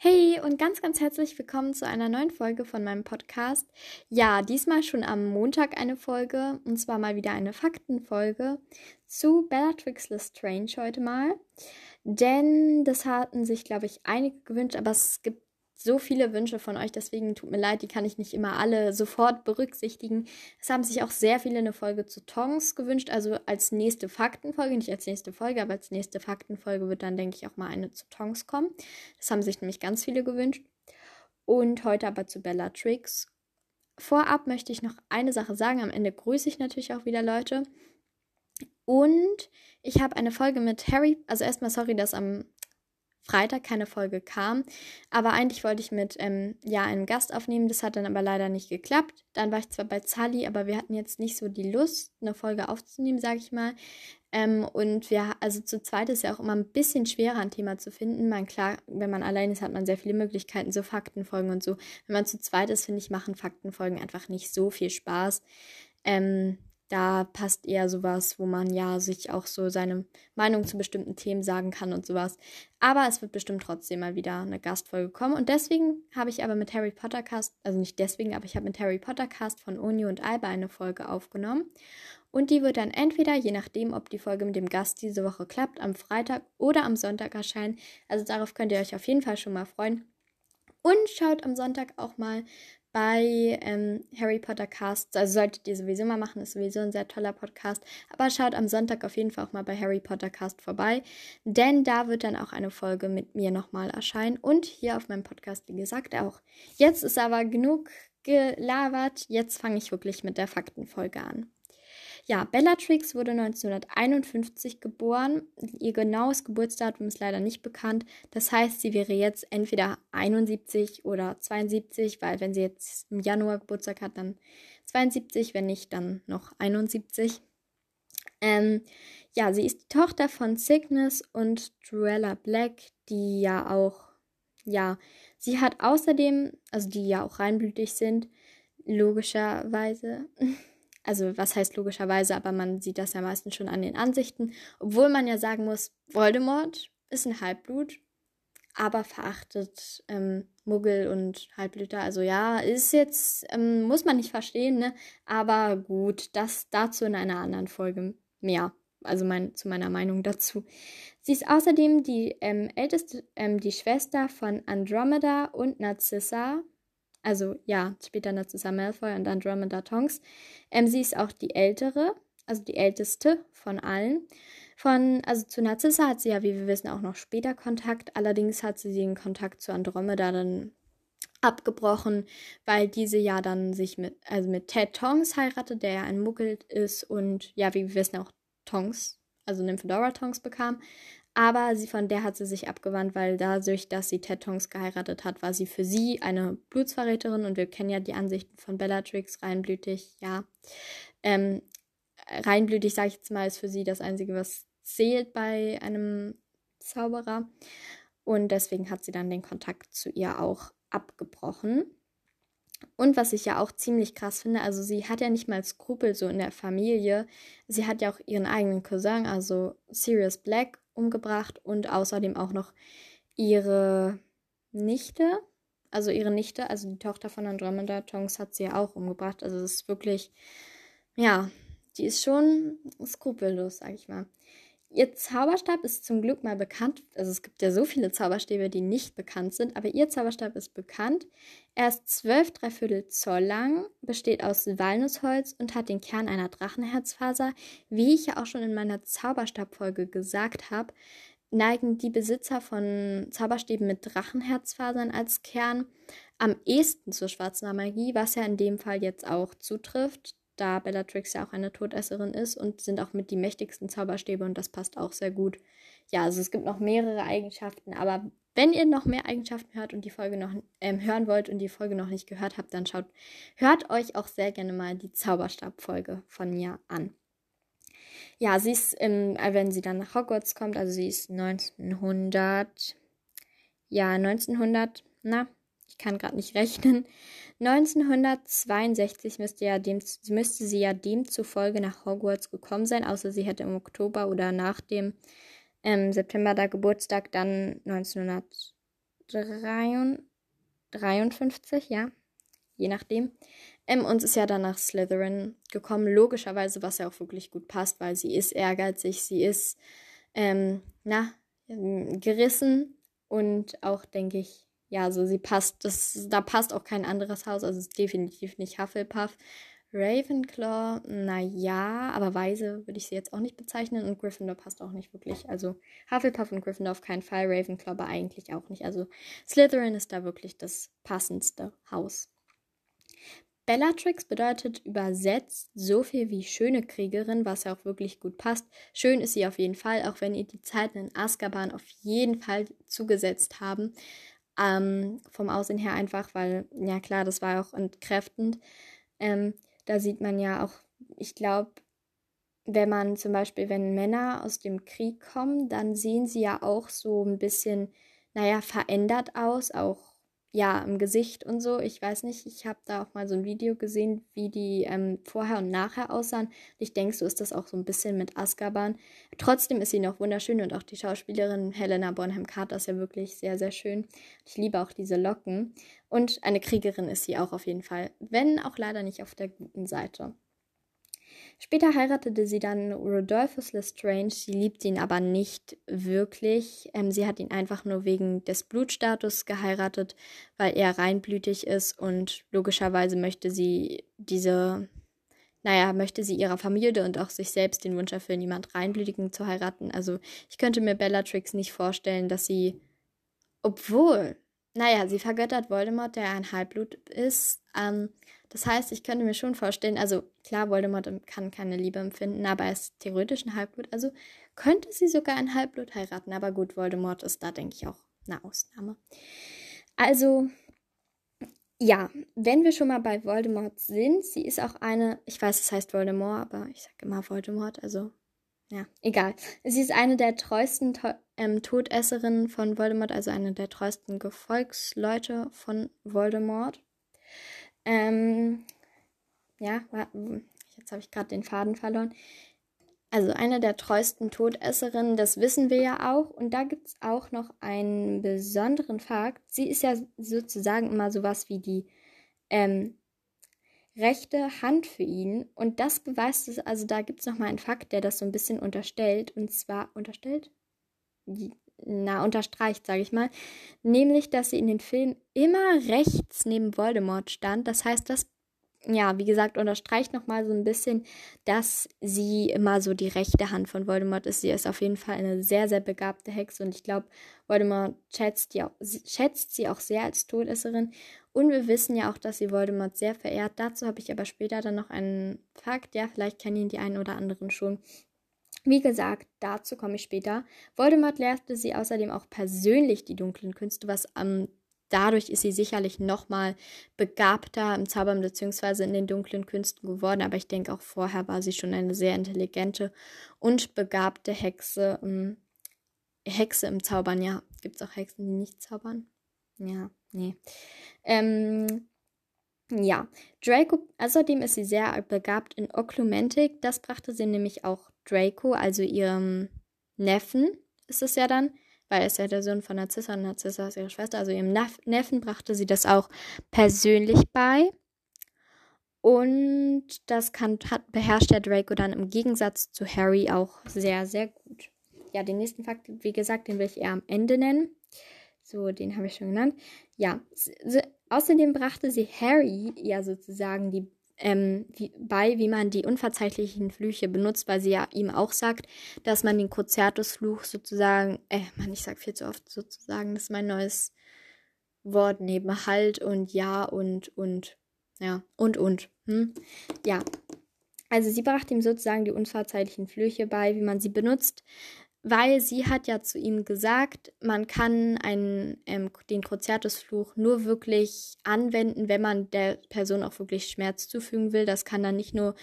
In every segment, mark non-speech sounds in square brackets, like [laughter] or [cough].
Hey und ganz, ganz herzlich willkommen zu einer neuen Folge von meinem Podcast. Ja, diesmal schon am Montag eine Folge und zwar mal wieder eine Faktenfolge zu Bellatrix Lestrange heute mal. Denn das hatten sich, glaube ich, einige gewünscht, aber es gibt so viele Wünsche von euch, deswegen tut mir leid, die kann ich nicht immer alle sofort berücksichtigen. Es haben sich auch sehr viele eine Folge zu Tongs gewünscht, also als nächste Faktenfolge, nicht als nächste Folge, aber als nächste Faktenfolge wird dann, denke ich, auch mal eine zu Tongs kommen. Das haben sich nämlich ganz viele gewünscht. Und heute aber zu Bellatrix. Vorab möchte ich noch eine Sache sagen. Am Ende grüße ich natürlich auch wieder Leute. Und ich habe eine Folge mit Harry, also erstmal sorry, dass am Freitag keine Folge kam. Aber eigentlich wollte ich mit ähm, ja einem Gast aufnehmen. Das hat dann aber leider nicht geklappt. Dann war ich zwar bei Zali, aber wir hatten jetzt nicht so die Lust, eine Folge aufzunehmen, sage ich mal. Ähm, und wir, also zu zweit ist ja auch immer ein bisschen schwerer, ein Thema zu finden. Man, klar, wenn man allein ist, hat man sehr viele Möglichkeiten, so Faktenfolgen und so. Wenn man zu zweit ist, finde ich, machen Faktenfolgen einfach nicht so viel Spaß. Ähm, da passt eher sowas, wo man ja sich auch so seine Meinung zu bestimmten Themen sagen kann und sowas. Aber es wird bestimmt trotzdem mal wieder eine Gastfolge kommen. Und deswegen habe ich aber mit Harry Potter Cast, also nicht deswegen, aber ich habe mit Harry Potter Cast von Uni und Alba eine Folge aufgenommen. Und die wird dann entweder, je nachdem, ob die Folge mit dem Gast diese Woche klappt, am Freitag oder am Sonntag erscheinen. Also darauf könnt ihr euch auf jeden Fall schon mal freuen. Und schaut am Sonntag auch mal bei ähm, Harry Potter Cast. Also solltet ihr sowieso mal machen, ist sowieso ein sehr toller Podcast. Aber schaut am Sonntag auf jeden Fall auch mal bei Harry Potter Cast vorbei, denn da wird dann auch eine Folge mit mir nochmal erscheinen und hier auf meinem Podcast, wie gesagt, auch. Jetzt ist aber genug gelabert. Jetzt fange ich wirklich mit der Faktenfolge an. Ja, Bellatrix wurde 1951 geboren. Ihr genaues Geburtsdatum ist leider nicht bekannt. Das heißt, sie wäre jetzt entweder 71 oder 72, weil wenn sie jetzt im Januar Geburtstag hat, dann 72, wenn nicht, dann noch 71. Ähm, ja, sie ist die Tochter von Cygnus und Druella Black, die ja auch, ja, sie hat außerdem, also die ja auch reinblütig sind, logischerweise. [laughs] Also was heißt logischerweise, aber man sieht das ja meistens schon an den Ansichten. Obwohl man ja sagen muss, Voldemort ist ein Halbblut, aber verachtet ähm, Muggel und Halbblüter. Also ja, ist jetzt, ähm, muss man nicht verstehen, ne? Aber gut, das dazu in einer anderen Folge mehr. Also mein, zu meiner Meinung dazu. Sie ist außerdem die ähm, älteste, ähm, die Schwester von Andromeda und Narcissa, also ja, später Narcissa Malfoy und Andromeda Tonks. Ähm, sie ist auch die ältere, also die älteste von allen. Von, also zu Narcissa hat sie ja, wie wir wissen, auch noch später Kontakt. Allerdings hat sie den Kontakt zu Andromeda dann abgebrochen, weil diese ja dann sich mit, also mit Ted Tongs heiratet, der ja ein Muggel ist und ja, wie wir wissen, auch Tongs, also Nymphedora Tongs bekam. Aber sie, von der hat sie sich abgewandt, weil dadurch, dass sie Ted Tongs geheiratet hat, war sie für sie eine Blutsverräterin und wir kennen ja die Ansichten von Bellatrix, reinblütig, ja. Ähm, reinblütig, sage ich jetzt mal, ist für sie das Einzige, was zählt bei einem Zauberer. Und deswegen hat sie dann den Kontakt zu ihr auch abgebrochen. Und was ich ja auch ziemlich krass finde, also sie hat ja nicht mal Skrupel so in der Familie. Sie hat ja auch ihren eigenen Cousin, also Sirius Black, umgebracht und außerdem auch noch ihre Nichte, also ihre Nichte, also die Tochter von Andromeda Tonks hat sie ja auch umgebracht. Also es ist wirklich, ja, die ist schon skrupellos, sag ich mal. Ihr Zauberstab ist zum Glück mal bekannt. Also es gibt ja so viele Zauberstäbe, die nicht bekannt sind, aber ihr Zauberstab ist bekannt. Er ist 12 Dreiviertel Zoll lang, besteht aus Walnussholz und hat den Kern einer Drachenherzfaser. Wie ich ja auch schon in meiner Zauberstabfolge gesagt habe, neigen die Besitzer von Zauberstäben mit Drachenherzfasern als Kern am ehesten zur schwarzen Magie, was ja in dem Fall jetzt auch zutrifft da Bellatrix ja auch eine Todesserin ist und sind auch mit die mächtigsten Zauberstäbe und das passt auch sehr gut. Ja, also es gibt noch mehrere Eigenschaften, aber wenn ihr noch mehr Eigenschaften hört und die Folge noch ähm, hören wollt und die Folge noch nicht gehört habt, dann schaut, hört euch auch sehr gerne mal die Zauberstab-Folge von mir an. Ja, sie ist, ähm, wenn sie dann nach Hogwarts kommt, also sie ist 1900, ja, 1900, na, kann gerade nicht rechnen, 1962 müsste, ja dem, müsste sie ja demzufolge nach Hogwarts gekommen sein, außer sie hätte im Oktober oder nach dem ähm, September da Geburtstag, dann 1900, 53, ja, je nachdem. Ähm, und ist ja dann nach Slytherin gekommen, logischerweise, was ja auch wirklich gut passt, weil sie ist ehrgeizig, sie ist, ähm, na, gerissen und auch, denke ich, ja, so sie passt, das, da passt auch kein anderes Haus, also es ist definitiv nicht Hufflepuff. Ravenclaw, naja, aber weise würde ich sie jetzt auch nicht bezeichnen und Gryffindor passt auch nicht wirklich. Also Hufflepuff und Gryffindor auf keinen Fall, Ravenclaw aber eigentlich auch nicht. Also Slytherin ist da wirklich das passendste Haus. Bellatrix bedeutet übersetzt so viel wie schöne Kriegerin, was ja auch wirklich gut passt. Schön ist sie auf jeden Fall, auch wenn ihr die Zeiten in Azkaban auf jeden Fall zugesetzt haben. Ähm, vom Aussehen her einfach, weil, ja klar, das war auch entkräftend. Ähm, da sieht man ja auch, ich glaube, wenn man zum Beispiel, wenn Männer aus dem Krieg kommen, dann sehen sie ja auch so ein bisschen, naja, verändert aus, auch ja, im Gesicht und so. Ich weiß nicht, ich habe da auch mal so ein Video gesehen, wie die ähm, vorher und nachher aussahen. Ich denke, so ist das auch so ein bisschen mit Azkaban. Trotzdem ist sie noch wunderschön und auch die Schauspielerin Helena Bonham Carter ist ja wirklich sehr, sehr schön. Ich liebe auch diese Locken. Und eine Kriegerin ist sie auch auf jeden Fall, wenn auch leider nicht auf der guten Seite. Später heiratete sie dann Rodolphus Lestrange. Sie liebt ihn aber nicht wirklich. Ähm, sie hat ihn einfach nur wegen des Blutstatus geheiratet, weil er reinblütig ist und logischerweise möchte sie diese, naja, möchte sie ihrer Familie und auch sich selbst den Wunsch erfüllen, jemand reinblütigen zu heiraten. Also ich könnte mir Bellatrix nicht vorstellen, dass sie, obwohl, naja, sie vergöttert Voldemort, der ein Halbblut ist. Ähm, das heißt, ich könnte mir schon vorstellen, also klar, Voldemort kann keine Liebe empfinden, aber er ist theoretisch ein Halbblut. Also könnte sie sogar ein Halbblut heiraten. Aber gut, Voldemort ist da, denke ich, auch eine Ausnahme. Also, ja, wenn wir schon mal bei Voldemort sind, sie ist auch eine, ich weiß, es heißt Voldemort, aber ich sage immer Voldemort, also ja, egal. Sie ist eine der treuesten to ähm, Todesserinnen von Voldemort, also eine der treuesten Gefolgsleute von Voldemort. Ähm, ja, jetzt habe ich gerade den Faden verloren. Also eine der treuesten Todesserinnen, das wissen wir ja auch. Und da gibt es auch noch einen besonderen Fakt. Sie ist ja sozusagen immer sowas wie die ähm, rechte Hand für ihn. Und das beweist es, also da gibt es nochmal einen Fakt, der das so ein bisschen unterstellt. Und zwar unterstellt? Na, unterstreicht, sage ich mal. Nämlich, dass sie in den Filmen immer rechts neben Voldemort stand. Das heißt, das ja, wie gesagt, unterstreicht nochmal so ein bisschen, dass sie immer so die rechte Hand von Voldemort ist. Sie ist auf jeden Fall eine sehr, sehr begabte Hexe und ich glaube, Voldemort schätzt, die schätzt sie auch sehr als Todesserin. Und wir wissen ja auch, dass sie Voldemort sehr verehrt. Dazu habe ich aber später dann noch einen Fakt, ja, vielleicht kennen ihn die einen oder anderen schon. Wie gesagt, dazu komme ich später. Voldemort lehrte sie außerdem auch persönlich die dunklen Künste, was am dadurch ist sie sicherlich nochmal begabter im Zaubern bzw. in den dunklen Künsten geworden. Aber ich denke auch vorher war sie schon eine sehr intelligente und begabte Hexe. Ähm, Hexe im Zaubern, ja. Gibt es auch Hexen, die nicht zaubern? Ja, nee. Ähm, ja, Draco, außerdem ist sie sehr begabt in Oklumentik. Das brachte sie nämlich auch Draco, also ihrem Neffen, ist es ja dann, weil er ist ja der Sohn von Narzissa und Narzissa ist ihre Schwester, also ihrem Neffen brachte sie das auch persönlich bei. Und das kann, hat, beherrscht der Draco dann im Gegensatz zu Harry auch sehr, sehr gut. Ja, den nächsten Fakt, wie gesagt, den will ich eher am Ende nennen. So, den habe ich schon genannt. Ja, außerdem brachte sie Harry ja sozusagen die ähm, wie, bei, wie man die unverzeihlichen Flüche benutzt, weil sie ja ihm auch sagt, dass man den Cruciatus-Fluch sozusagen, äh, man, ich sag viel zu oft sozusagen, das ist mein neues Wort neben Halt und Ja und und, ja, und und, hm? Ja. Also sie brachte ihm sozusagen die unverzeihlichen Flüche bei, wie man sie benutzt weil sie hat ja zu ihm gesagt, man kann einen, ähm, den Cruciatusfluch nur wirklich anwenden, wenn man der Person auch wirklich Schmerz zufügen will. Das kann dann nicht nur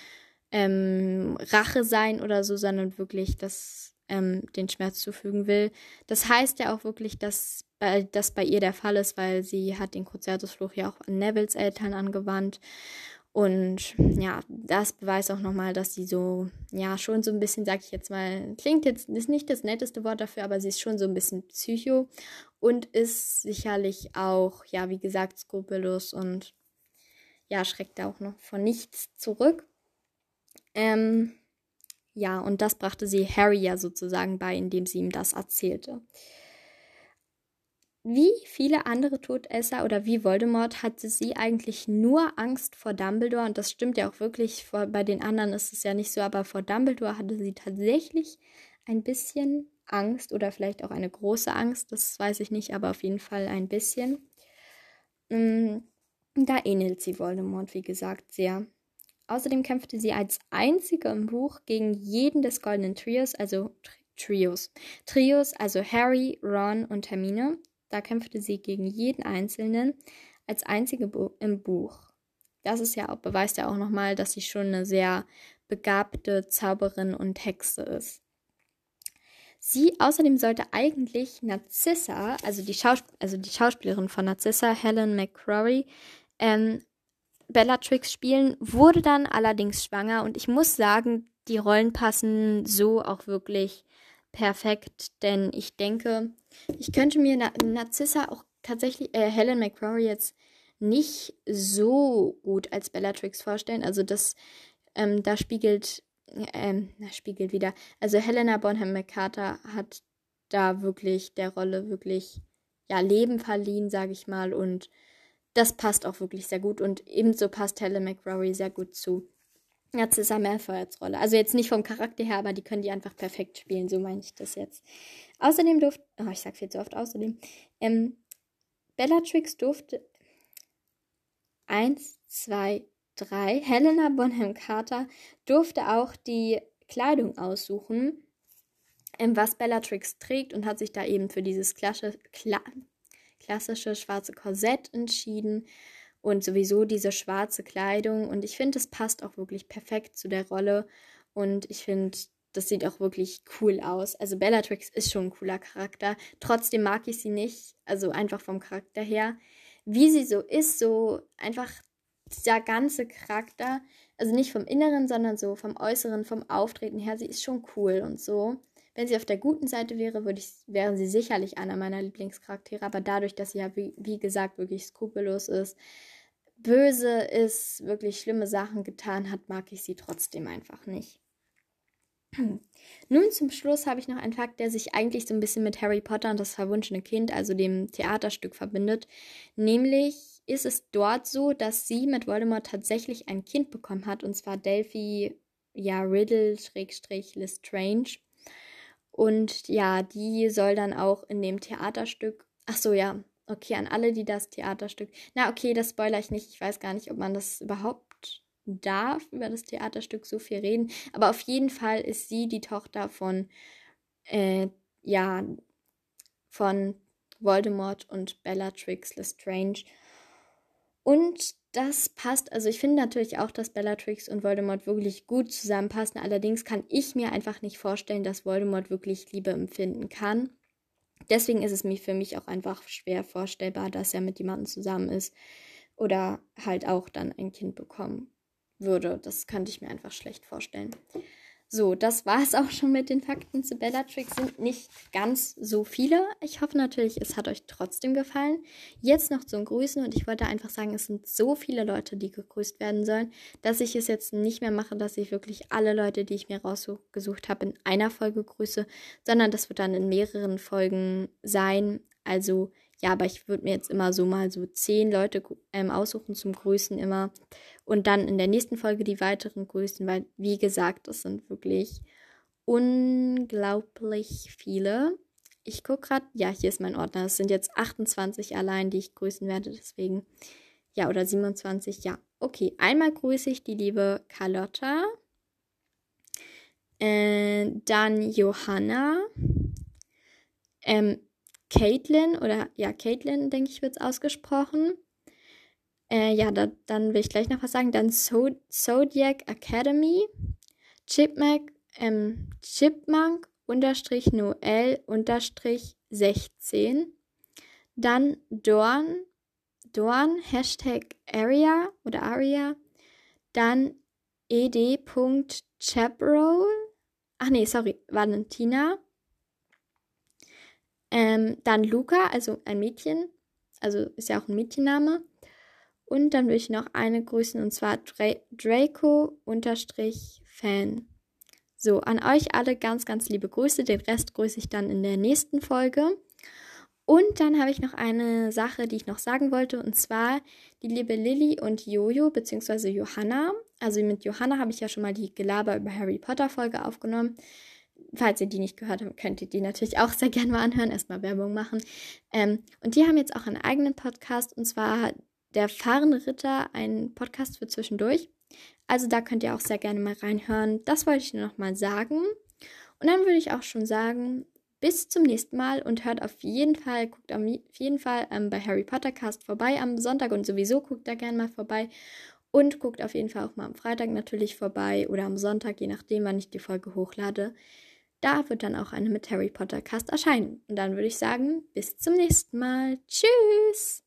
ähm, Rache sein oder so, sondern wirklich das, ähm, den Schmerz zufügen will. Das heißt ja auch wirklich, dass bei, das bei ihr der Fall ist, weil sie hat den Cruciatusfluch ja auch an Nevils Eltern angewandt. Und ja, das beweist auch nochmal, dass sie so, ja, schon so ein bisschen, sag ich jetzt mal, klingt jetzt, ist nicht das netteste Wort dafür, aber sie ist schon so ein bisschen psycho und ist sicherlich auch, ja, wie gesagt, skrupellos und ja, schreckt auch noch von nichts zurück. Ähm, ja, und das brachte sie Harry ja sozusagen bei, indem sie ihm das erzählte. Wie viele andere Todesser oder wie Voldemort hatte sie eigentlich nur Angst vor Dumbledore und das stimmt ja auch wirklich. Vor, bei den anderen ist es ja nicht so, aber vor Dumbledore hatte sie tatsächlich ein bisschen Angst oder vielleicht auch eine große Angst, das weiß ich nicht, aber auf jeden Fall ein bisschen. Mm, da ähnelt sie Voldemort, wie gesagt, sehr. Außerdem kämpfte sie als einzige im Buch gegen jeden des Goldenen Trios, also Trios. Trios, also Harry, Ron und Hermine da kämpfte sie gegen jeden Einzelnen als einzige im Buch. Das ist ja auch, beweist ja auch nochmal, dass sie schon eine sehr begabte Zauberin und Hexe ist. Sie außerdem sollte eigentlich Narzissa, also die, Schaus also die Schauspielerin von Narzissa, Helen McCrory, ähm, Bellatrix spielen, wurde dann allerdings schwanger und ich muss sagen, die Rollen passen so auch wirklich perfekt, denn ich denke, ich könnte mir Na Narzissa auch tatsächlich, äh, Helen McCrory jetzt nicht so gut als Bellatrix vorstellen. Also das, ähm, da spiegelt, ähm, na, spiegelt wieder. Also Helena Bonham McCarter hat da wirklich der Rolle wirklich, ja, Leben verliehen, sage ich mal. Und das passt auch wirklich sehr gut. Und ebenso passt Helen McCrory sehr gut zu Narcissa Malfoy als Rolle. Also jetzt nicht vom Charakter her, aber die können die einfach perfekt spielen, so meine ich das jetzt. Außerdem durfte, oh, ich sag viel zu oft außerdem, ähm, Bellatrix durfte eins, zwei, drei. Helena Bonham Carter durfte auch die Kleidung aussuchen, ähm, was Bellatrix trägt und hat sich da eben für dieses klassische, kla klassische schwarze Korsett entschieden und sowieso diese schwarze Kleidung. Und ich finde, es passt auch wirklich perfekt zu der Rolle. Und ich finde, das sieht auch wirklich cool aus. Also Bellatrix ist schon ein cooler Charakter. Trotzdem mag ich sie nicht. Also einfach vom Charakter her. Wie sie so ist, so einfach dieser ganze Charakter. Also nicht vom Inneren, sondern so vom Äußeren, vom Auftreten her. Sie ist schon cool und so. Wenn sie auf der guten Seite wäre, würde ich, wäre sie sicherlich einer meiner Lieblingscharaktere. Aber dadurch, dass sie ja, wie, wie gesagt, wirklich skrupellos ist, böse ist, wirklich schlimme Sachen getan hat, mag ich sie trotzdem einfach nicht. Nun zum Schluss habe ich noch einen Fakt, der sich eigentlich so ein bisschen mit Harry Potter und das verwunschene Kind, also dem Theaterstück, verbindet. Nämlich ist es dort so, dass sie mit Voldemort tatsächlich ein Kind bekommen hat, und zwar Delphi, ja, Riddle, Schrägstrich, Lestrange. Und ja, die soll dann auch in dem Theaterstück, ach so, ja, Okay, an alle, die das Theaterstück. Na, okay, das spoiler ich nicht. Ich weiß gar nicht, ob man das überhaupt darf, über das Theaterstück so viel reden. Aber auf jeden Fall ist sie die Tochter von, äh, ja, von Voldemort und Bellatrix Lestrange. Und das passt, also ich finde natürlich auch, dass Bellatrix und Voldemort wirklich gut zusammenpassen. Allerdings kann ich mir einfach nicht vorstellen, dass Voldemort wirklich Liebe empfinden kann. Deswegen ist es mir für mich auch einfach schwer vorstellbar, dass er mit jemandem zusammen ist oder halt auch dann ein Kind bekommen würde. Das könnte ich mir einfach schlecht vorstellen. So, das war es auch schon mit den Fakten zu Bellatrix. Sind nicht ganz so viele. Ich hoffe natürlich, es hat euch trotzdem gefallen. Jetzt noch zum Grüßen und ich wollte einfach sagen, es sind so viele Leute, die gegrüßt werden sollen, dass ich es jetzt nicht mehr mache, dass ich wirklich alle Leute, die ich mir rausgesucht habe, in einer Folge grüße, sondern das wird dann in mehreren Folgen sein. Also ja, aber ich würde mir jetzt immer so mal so zehn Leute ähm, aussuchen zum Grüßen immer und dann in der nächsten Folge die weiteren grüßen, weil wie gesagt, das sind wirklich unglaublich viele. Ich gucke gerade, ja, hier ist mein Ordner. Es sind jetzt 28 allein, die ich grüßen werde, deswegen ja, oder 27, ja. Okay, einmal grüße ich die liebe Carlotta, äh, dann Johanna, ähm, Caitlin oder ja, Caitlin, denke ich, wird es ausgesprochen. Äh, ja, da, dann will ich gleich noch was sagen. Dann so Zodiac Academy, Chipmunk, ähm, Chipmunk unterstrich Noel unterstrich 16. Dann Dorn, Dorn, Hashtag Area oder Aria, Dann ed.chaparral. Ach nee, sorry, Valentina. Ähm, dann Luca, also ein Mädchen. Also ist ja auch ein Mädchenname. Und dann will ich noch eine grüßen und zwar Dra Draco-Fan. So, an euch alle ganz, ganz liebe Grüße. Den Rest grüße ich dann in der nächsten Folge. Und dann habe ich noch eine Sache, die ich noch sagen wollte, und zwar die liebe Lilly und Jojo, beziehungsweise Johanna. Also mit Johanna habe ich ja schon mal die Gelaber über Harry Potter Folge aufgenommen. Falls ihr die nicht gehört habt, könnt ihr die natürlich auch sehr gerne mal anhören, erstmal Werbung machen. Ähm, und die haben jetzt auch einen eigenen Podcast, und zwar der fahrende Ritter, ein Podcast für zwischendurch. Also da könnt ihr auch sehr gerne mal reinhören. Das wollte ich nur noch mal sagen. Und dann würde ich auch schon sagen, bis zum nächsten Mal und hört auf jeden Fall, guckt auf jeden Fall ähm, bei Harry Potter Cast vorbei am Sonntag und sowieso guckt da gerne mal vorbei. Und guckt auf jeden Fall auch mal am Freitag natürlich vorbei oder am Sonntag, je nachdem, wann ich die Folge hochlade. Da wird dann auch eine mit Harry Potter Cast erscheinen. Und dann würde ich sagen, bis zum nächsten Mal. Tschüss!